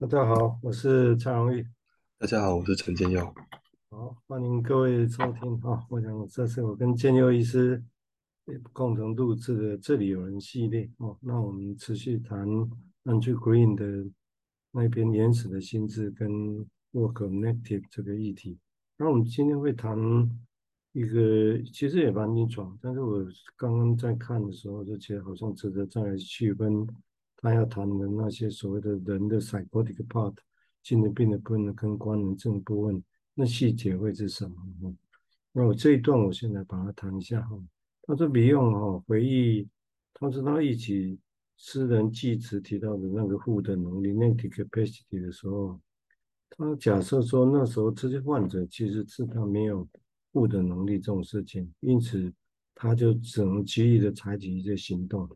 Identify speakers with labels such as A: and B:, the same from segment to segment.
A: 大家好，我是蔡荣玉。
B: 大家好，我是陈建佑。
A: 好，欢迎各位收听啊！我想这是我跟建佑医师共同录制的《这里有人》系列哦。那我们持续谈 Andrew Green 的那篇原始的心智跟 Work Connective 这个议题。那我们今天会谈一个其实也蛮临床，但是我刚刚在看的时候就觉得好像值得再来区分他要谈的那些所谓的人的 psychotic part。精神病的部分跟官能症部分，那细节会是什么？那我这一段我现在把它谈一下哈。他说没用哈回忆，他说他一起私人记词提到的那个负的能力 （negative capacity） 的时候，他假设说那时候这些患者其实是他没有负的能力这种事情，因此他就只能急于的采取一些行动。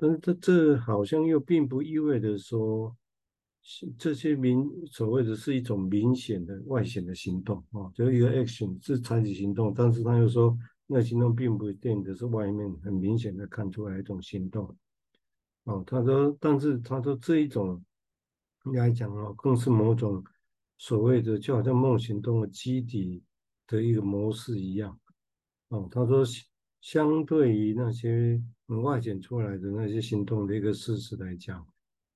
A: 但是这这好像又并不意味着说。这些明所谓的是一种明显的外显的行动啊，就一个 action 是采取行动，但是他又说那行动并不一定的是外面很明显的看出来一种行动哦。他说，但是他说这一种应该讲哦，更是某种所谓的就好像梦行动的基底的一个模式一样哦。他说，相对于那些外显出来的那些行动的一个事实来讲。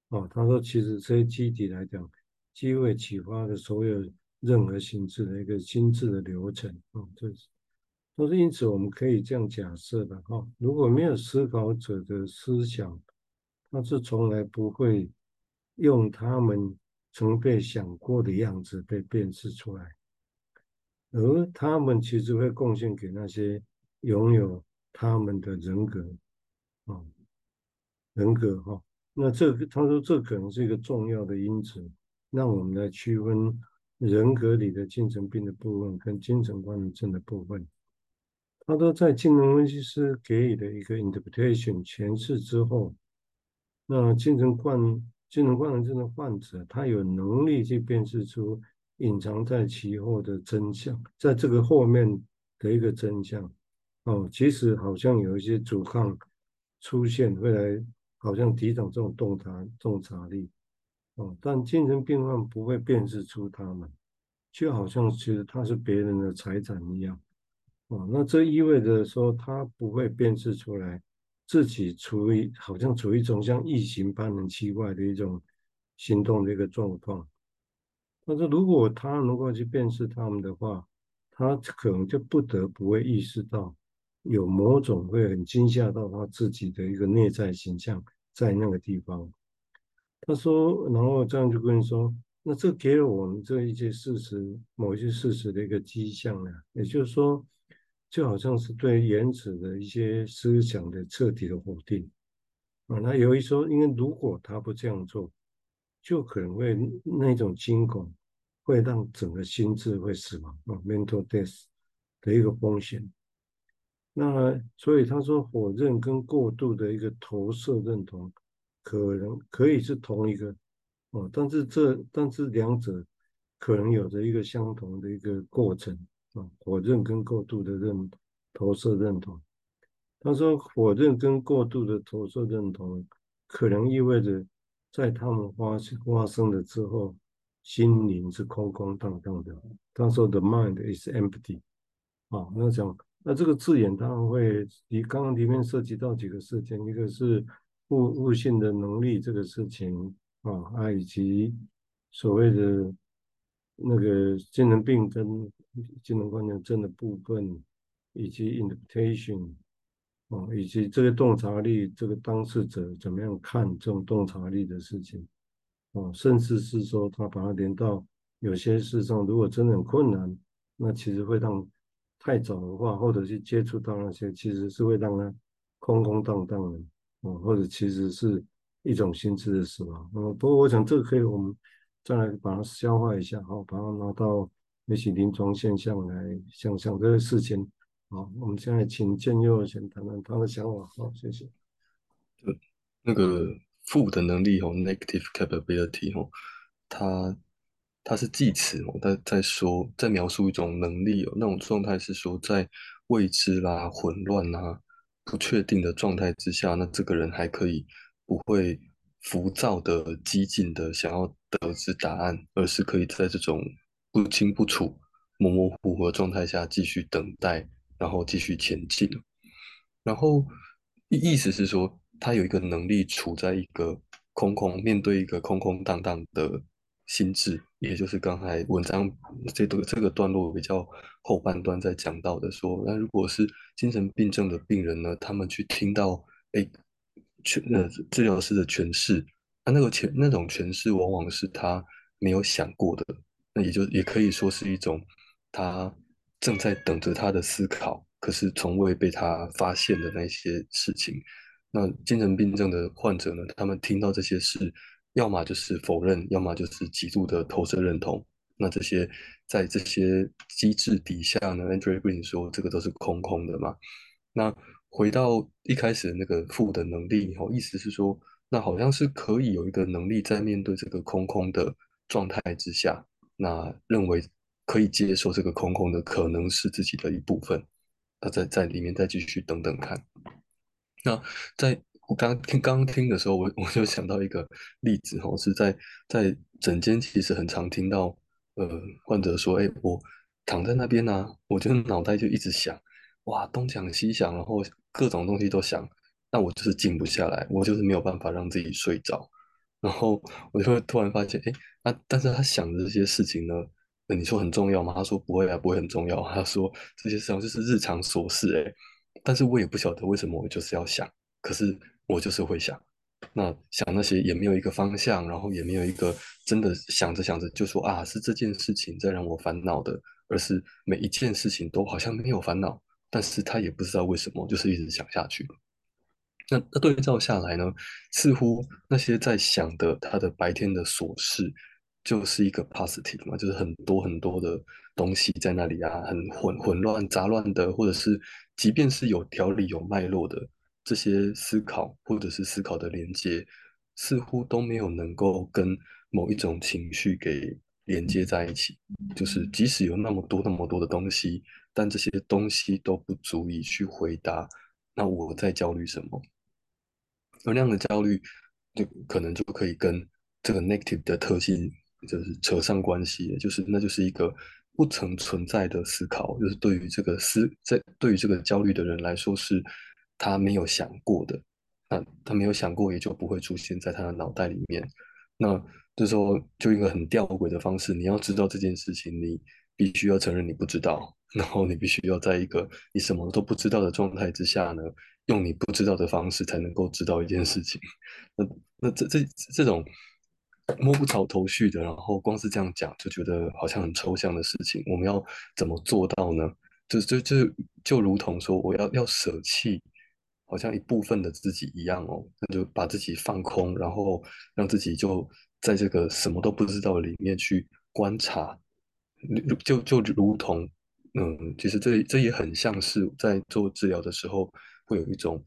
A: 哦，他说，其实这些机体来讲，机会启发的所有任何形式的一个心智的流程，哦，这是，都是因此我们可以这样假设的，哈，如果没有思考者的思想，他是从来不会用他们曾被想过的样子被辨识出来，而他们其实会贡献给那些拥有他们的人格，啊，人格，哈。那这个，他说这可能是一个重要的因子，让我们来区分人格里的精神病的部分跟精神官能症的部分。他说，在精神分析师给予的一个 interpretation 诠释之后，那精神官精神官能症的患者，他有能力去辨识出隐藏在其后的真相，在这个后面的一个真相。哦，其实好像有一些阻抗出现，未来。好像抵挡这种洞察洞察力，哦，但精神病患不会辨识出他们，就好像其实他是别人的财产一样，哦，那这意味着说他不会辨识出来自己处于好像处于一种像异形般很奇怪的一种行动的一个状况。但是如果他能够去辨识他们的话，他可能就不得不会意识到有某种会很惊吓到他自己的一个内在形象。在那个地方，他说，然后这样就跟你说，那这给了我们这一些事实，某一些事实的一个迹象呢，也就是说，就好像是对原始的一些思想的彻底的否定啊。那由于说，因为如果他不这样做，就可能会那种惊恐会让整个心智会死亡啊，mental death 的一个风险。那所以他说，否认跟过度的一个投射认同，可能可以是同一个哦，但是这但是两者可能有着一个相同的一个过程啊，否认跟过度的认投射认同。他说，否认跟过度的投射认同，可能意味着在他们发生发生了之后，心灵是空空荡荡的。他说，The mind is empty 啊，那讲。那这个字眼当然会，你刚刚里面涉及到几个事情，一个是悟悟性的能力这个事情啊，啊以及所谓的那个精神病跟精神观念症的部分，以及 interpretation 啊，以及这个洞察力，这个当事者怎么样看这种洞察力的事情啊，甚至是说他把它连到有些事上，如果真的很困难，那其实会让。太早的话，或者去接触到那些，其实是会让他空空荡荡的，哦，或者其实是一种心智的死亡。嗯，不过我想这个可以我们再来把它消化一下，好，把它拿到也许临床现象来想想这个事情。好，我们现在请建佑先谈谈他的想法。好，谢谢。
B: 那个负的能力哦，negative capability 哦，他。它是计词哦，在在说，在描述一种能力哦，那种状态是说，在未知啦、混乱啦、不确定的状态之下，那这个人还可以不会浮躁的、激进的想要得知答案，而是可以在这种不清不楚、模模糊糊的状态下继续等待，然后继续前进。然后意思是说，他有一个能力处在一个空空，面对一个空空荡荡的心智，也就是刚才文章这个这个段落比较后半段在讲到的说，那如果是精神病症的病人呢，他们去听到哎，诠呃治疗师的诠释，那那个诠那种诠释往往是他没有想过的，那也就也可以说是一种他正在等着他的思考，可是从未被他发现的那些事情。那精神病症的患者呢，他们听到这些事。要么就是否认，要么就是极度的投射认同。那这些在这些机制底下呢，Andrew Green 说这个都是空空的嘛。那回到一开始那个负的能力后，意思是说，那好像是可以有一个能力在面对这个空空的状态之下，那认为可以接受这个空空的可能是自己的一部分，那在在里面再继续等等看。那在。我刚刚听刚刚听的时候，我我就想到一个例子哈，是在在诊间其实很常听到，呃，患者说，哎，我躺在那边呢、啊，我就脑袋就一直想，哇，东想西想，然后各种东西都想，但我就是静不下来，我就是没有办法让自己睡着，然后我就会突然发现，哎，那、但是他想的这些事情呢，你说很重要吗？他说不会啊，不会很重要，他说这些事情就是日常琐事，哎，但是我也不晓得为什么我就是要想，可是。我就是会想，那想那些也没有一个方向，然后也没有一个真的想着想着就说啊，是这件事情在让我烦恼的，而是每一件事情都好像没有烦恼，但是他也不知道为什么，就是一直想下去。那那对照下来呢，似乎那些在想的他的白天的琐事，就是一个 positive 嘛，就是很多很多的东西在那里啊，很混混乱杂乱的，或者是即便是有条理有脉络的。这些思考或者是思考的连接，似乎都没有能够跟某一种情绪给连接在一起。就是即使有那么多那么多的东西，但这些东西都不足以去回答那我在焦虑什么。而那样的焦虑，就可能就可以跟这个 negative 的特性就是扯上关系，就是那就是一个不曾存在的思考，就是对于这个思在对于这个焦虑的人来说是。他没有想过的，那他没有想过，也就不会出现在他的脑袋里面。那这时候就一个很吊诡的方式，你要知道这件事情，你必须要承认你不知道，然后你必须要在一个你什么都不知道的状态之下呢，用你不知道的方式才能够知道一件事情。那那这这这种摸不着头绪的，然后光是这样讲就觉得好像很抽象的事情，我们要怎么做到呢？就就就就如同说，我要要舍弃。好像一部分的自己一样哦，那就把自己放空，然后让自己就在这个什么都不知道里面去观察，就就如同，嗯，其实这这也很像是在做治疗的时候会有一种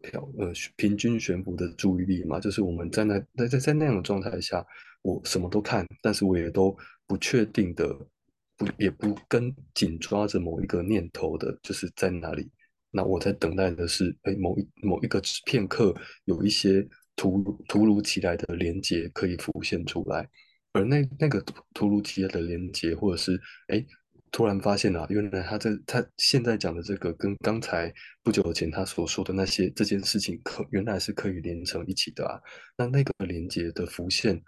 B: 漂呃平均悬浮的注意力嘛，就是我们在那在在在那样的状态下，我什么都看，但是我也都不确定的，不也不跟紧抓着某一个念头的，就是在哪里。那我在等待的是，哎，某一某一个片刻，有一些突突如其来的连接可以浮现出来，而那那个突如其来的连接，或者是哎，突然发现啊，原来他这他现在讲的这个，跟刚才不久前他所说的那些这件事情，可原来是可以连成一起的啊。那那个连接的浮现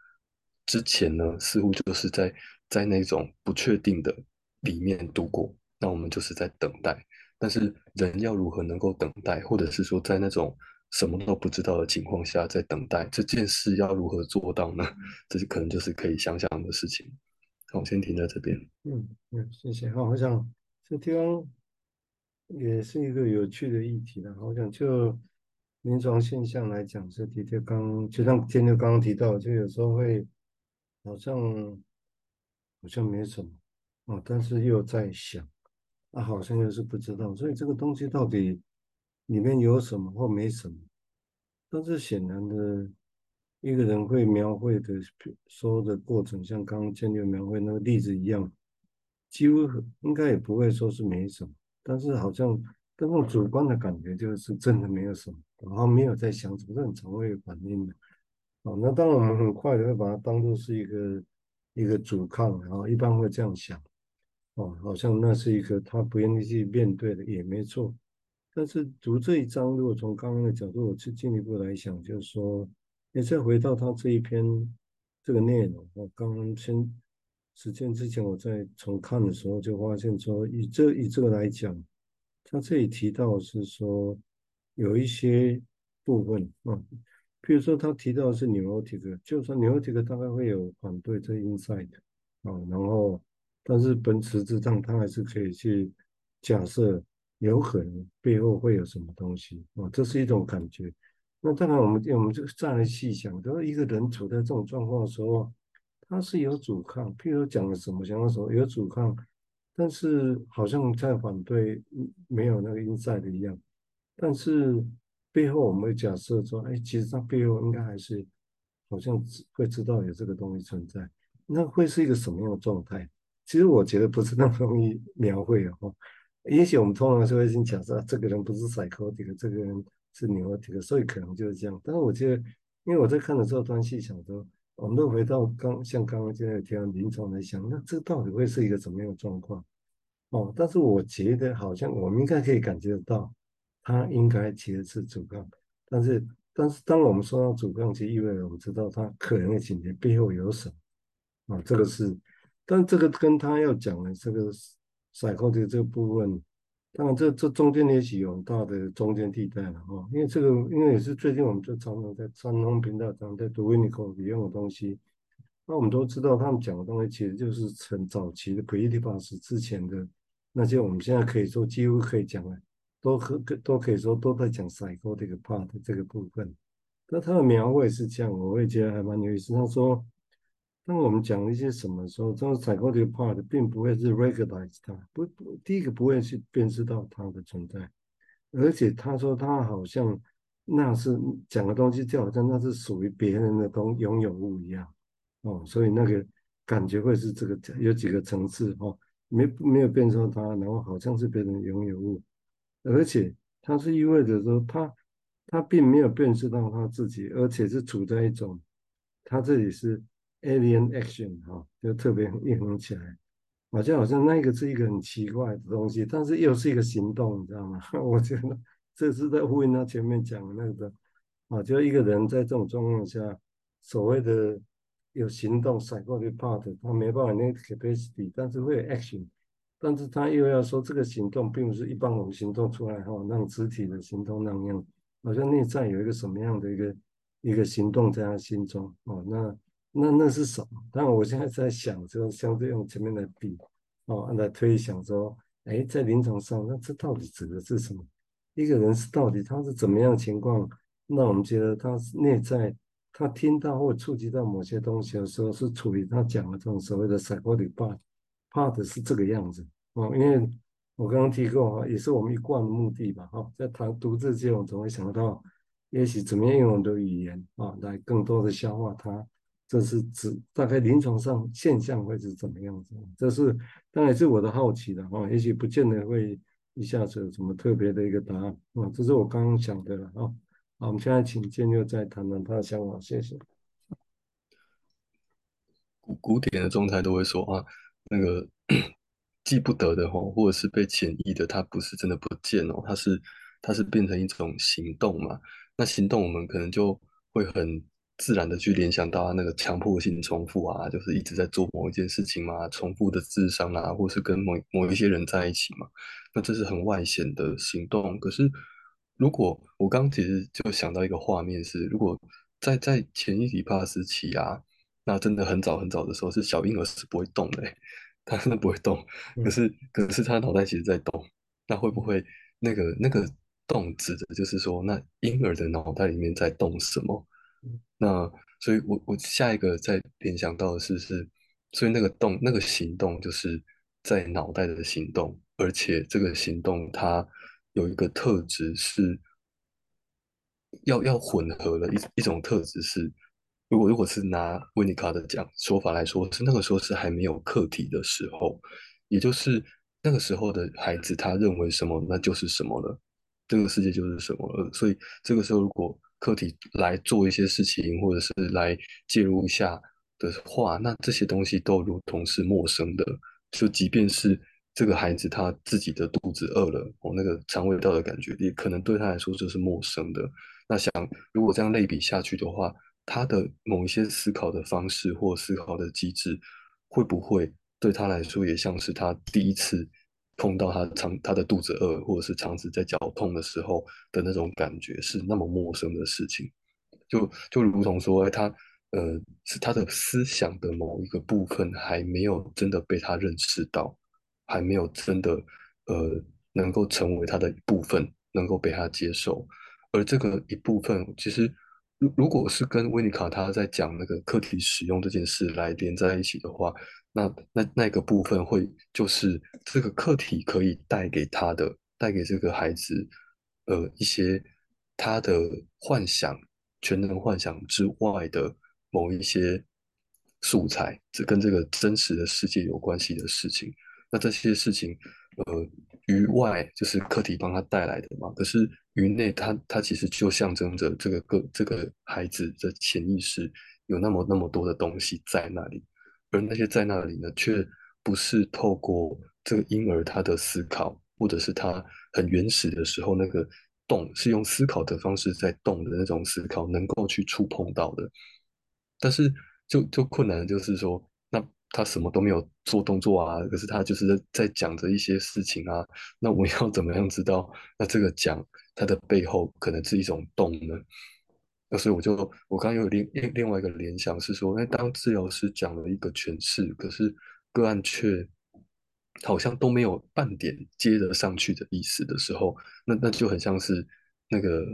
B: 之前呢，似乎就是在在那种不确定的里面度过，那我们就是在等待。但是人要如何能够等待，或者是说在那种什么都不知道的情况下在等待这件事要如何做到呢？这是可能就是可以想象的事情。好，我先停在这边。
A: 嗯嗯，谢谢。好，我想这地方也是一个有趣的议题的。我想就临床现象来讲，是的确刚就像天刚刚提到，就有时候会好像好像没什么啊，但是又在想。啊，好像又是不知道，所以这个东西到底里面有什么或没什么？但是显然的，一个人会描绘的说的过程，像刚刚建立描绘那个例子一样，几乎应该也不会说是没什么，但是好像那种主观的感觉就是真的没有什么，然后没有在想什么，这很常会反应的。哦，那当然我们很快的会把它当做是一个一个阻抗，然后一般会这样想，哦，好像那是一个他不愿意去面对的，也没错。但是读这一章，如果从刚刚的角度，我去进一步来想，就是说，你再回到他这一篇这个内容，我刚刚先时间之前我在重看的时候，就发现说，以这以这个来讲，他这里提到是说有一些部分啊。譬如说，他提到是 neurotic，就是说 neurotic 大概会有反对这 inside 啊，然后但是本质之上，他还是可以去假设有可能背后会有什么东西啊，这是一种感觉。那当然，我们我们就再来细想，就是一个人处在这种状况的时候，他是有阻抗，譬如讲了什么，想要说有阻抗，但是好像在反对，没有那个 inside 一样，但是。背后我们会假设说，哎，其实他背后应该还是好像会知道有这个东西存在，那会是一个什么样的状态？其实我觉得不是那么容易描绘哦。也许我们通常是会先假设，这个人不是 psychotic，这个人是 neurotic，所以可能就是这样。但是我觉得，因为我在看的时候，端细想说，我们都回到刚像刚刚现在提到临床来想，那这到底会是一个什么样的状况？哦，但是我觉得好像我们应该可以感觉得到。他应该其实是阻抗，但是但是当我们说到阻抗，其实意味着我们知道他可能的情节背后有什么啊？这个是，但这个跟他要讲的这个 psychotic 这个部分，当然这这中间也许有很大的中间地带了哈。因为这个，因为也是最近我们就常常在三通频道常在读 Winnicott 引用的东西，那我们都知道他们讲的东西其实就是很早期的 Pre-Oedipus 之前的那些，我们现在可以说几乎可以讲了。都可都可以说都在讲 psychotic part 这个部分，那他的描绘是这样，我会觉得还蛮有意思。他说，当我们讲一些什么时候，这种 psychotic part 并不会是 recognize 它，不不，第一个不会去辨识到它的存在，而且他说他好像那是讲的东西，就好像那是属于别人的东拥有物一样，哦，所以那个感觉会是这个有几个层次哦，没没有辨识到它，然后好像是别人拥有物。而且他是意味着说他，他并没有辨识到他自己，而且是处在一种，他这里是 alien action 哈，就特别一横起来，好像好像那个是一个很奇怪的东西，但是又是一个行动，你知道吗？我觉得这是在呼应他前面讲的那个，啊，就一个人在这种状况下，所谓的有行动甩过去的 part，他没办法那个 capacity，但是会有 action。但是他又要说，这个行动并不是一般我们行动出来哈，让肢体的行动那样，好像内在有一个什么样的一个一个行动在他心中哦，那那那是什么？当然我现在在想，就相对用前面的比哦来推想说，哎，在临床上，那这到底指的是什么？一个人是到底他是怎么样情况？那我们觉得他是内在，他听到或触及到某些东西的时候，是处于他讲的这种所谓的 psychotic part。怕的是这个样子哦，因为我刚刚提过哈，也是我们一贯的目的吧哈，在谈读这些，我总会想到，也许怎么样用我们的语言啊，来更多的消化它，这是指大概临床上现象会是怎么样子，这是当然是我的好奇的哈，也许不见得会一下子有什么特别的一个答案啊，这是我刚刚想的了啊，好，我们现在请建佑再谈谈他的想法，谢谢。
B: 古古典的状态都会说啊。那个记不得的吼，或者是被潜移的，它不是真的不见哦，它是它是变成一种行动嘛。那行动我们可能就会很自然的去联想到那个强迫性重复啊，就是一直在做某一件事情嘛，重复的智商啊，或是跟某某一些人在一起嘛。那这是很外显的行动。可是如果我刚刚其实就想到一个画面是，如果在在前一底帕时期啊。那真的很早很早的时候，是小婴儿是不会动的，他真的不会动。可是，可是他脑袋其实在动。那会不会那个那个动指的就是说，那婴儿的脑袋里面在动什么？那所以我我下一个再联想到的是是，所以那个动那个行动就是在脑袋的行动，而且这个行动它有一个特质是要要混合的一一种特质是。如果如果是拿温尼卡的讲说法来说，是那个时候是还没有客体的时候，也就是那个时候的孩子，他认为什么那就是什么了，这个世界就是什么了。所以这个时候，如果课题来做一些事情，或者是来介入一下的话，那这些东西都如同是陌生的。就即便是这个孩子他自己的肚子饿了，哦，那个肠胃道的感觉也可能对他来说就是陌生的。那想如果这样类比下去的话，他的某一些思考的方式或思考的机制，会不会对他来说也像是他第一次碰到他肠他的肚子饿，或者是肠子在绞痛的时候的那种感觉是那么陌生的事情？就就如同说，他呃是他的思想的某一个部分还没有真的被他认识到，还没有真的呃能够成为他的一部分，能够被他接受。而这个一部分其实。如如果是跟维尼卡他在讲那个课题使用这件事来连在一起的话，那那那个部分会就是这个课题可以带给他的，带给这个孩子，呃，一些他的幻想、全能幻想之外的某一些素材，这跟这个真实的世界有关系的事情。那这些事情，呃，于外就是课题帮他带来的嘛。可是于内，他他其实就象征着这个个这个孩子的潜意识有那么那么多的东西在那里，而那些在那里呢，却不是透过这个婴儿他的思考，或者是他很原始的时候那个动，是用思考的方式在动的那种思考能够去触碰到的。但是就就困难的就是说。那他什么都没有做动作啊，可是他就是在在讲着一些事情啊。那我要怎么样知道？那这个讲它的背后可能是一种动呢？那所以我就我刚刚有另另另外一个联想是说，那当治疗师讲了一个诠释，可是个案却好像都没有半点接得上去的意思的时候，那那就很像是那个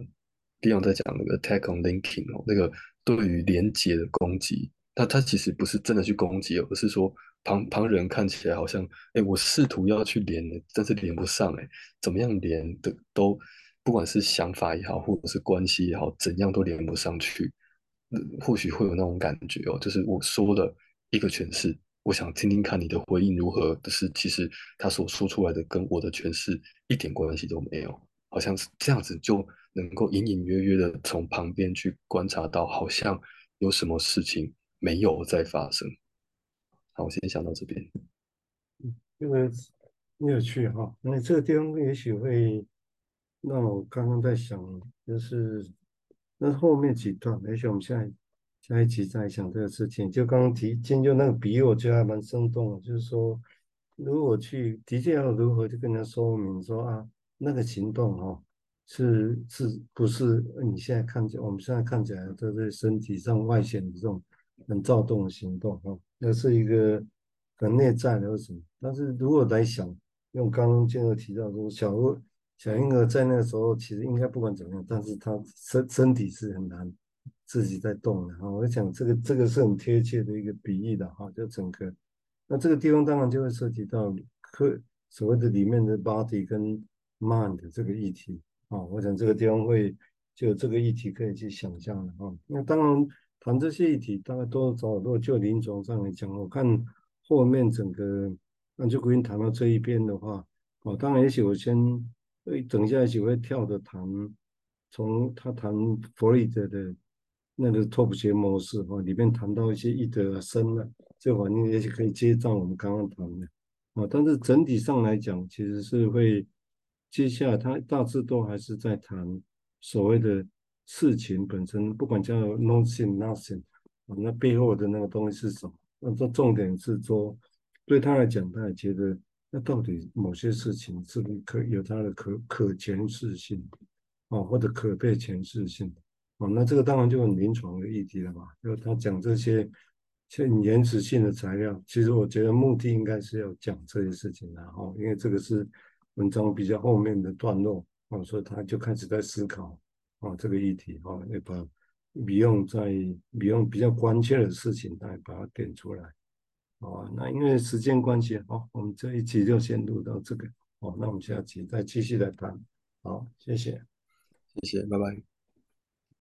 B: Dion 在讲那个 t a c k on linking 哦，那个对于连结的攻击。他他其实不是真的去攻击，而是说旁旁人看起来好像，哎，我试图要去连，但是连不上，哎，怎么样连的都，不管是想法也好，或者是关系也好，怎样都连不上去。或许会有那种感觉哦，就是我说了一个诠释，我想听听看你的回应如何。可是其实他所说出来的跟我的诠释一点关系都没有，好像是这样子就能够隐隐约约的从旁边去观察到，好像有什么事情。没有再发生。好，我先想到这边。
A: 嗯，这个有趣哈。那这个地方也许会那我刚刚在想，就是那后面几段，也许我们现在下一集再想这个事情。就刚刚提，今就那个比喻，我觉得还蛮生动的。就是说，如果去的确要如何去跟人家说明说啊，那个行动哈。是是不是你现在看见，我们现在看起来都在身体上外显的这种。很躁动的行动，哈，那是一个很内在的什么？但是如果来想，用刚刚建哥提到说，小婴小婴儿在那个时候，其实应该不管怎么样，但是他身身体是很难自己在动的，哈。我想这个这个是很贴切的一个比喻的，哈，就整个那这个地方当然就会涉及到科所谓的里面的 body 跟 mind 的这个议题，啊，我想这个地方会就这个议题可以去想象的，哈。那当然。谈这些议题，大概多少如果就临床上来讲，我看后面整个那就不用谈到这一边的话，哦，当然也许我先，所以等一下也许会跳着谈，从他谈弗洛伊德的那个拓扑学模式哈，里面谈到一些易得生的这个环境，也许可以接上我们刚刚谈的，啊，但是整体上来讲，其实是会接下来他大致都还是在谈所谓的。事情本身不管叫 nothing nothing 啊，那背后的那个东西是什么？那这重点是说，对他来讲，他也觉得那到底某些事情是不是可有它的可可诠释性啊，或者可被诠释性啊？那这个当然就很临床的议题了嘛。就他讲这些很原始性的材料，其实我觉得目的应该是要讲这些事情的哈，因为这个是文章比较后面的段落啊，所以他就开始在思考。啊，这个议题啊，要把比用在比用比较关切的事情来把它点出来。哦，那因为时间关系，好，我们这一集就先录到这个。好，那我们下集再继续来谈。好，谢谢，
B: 谢谢，拜拜。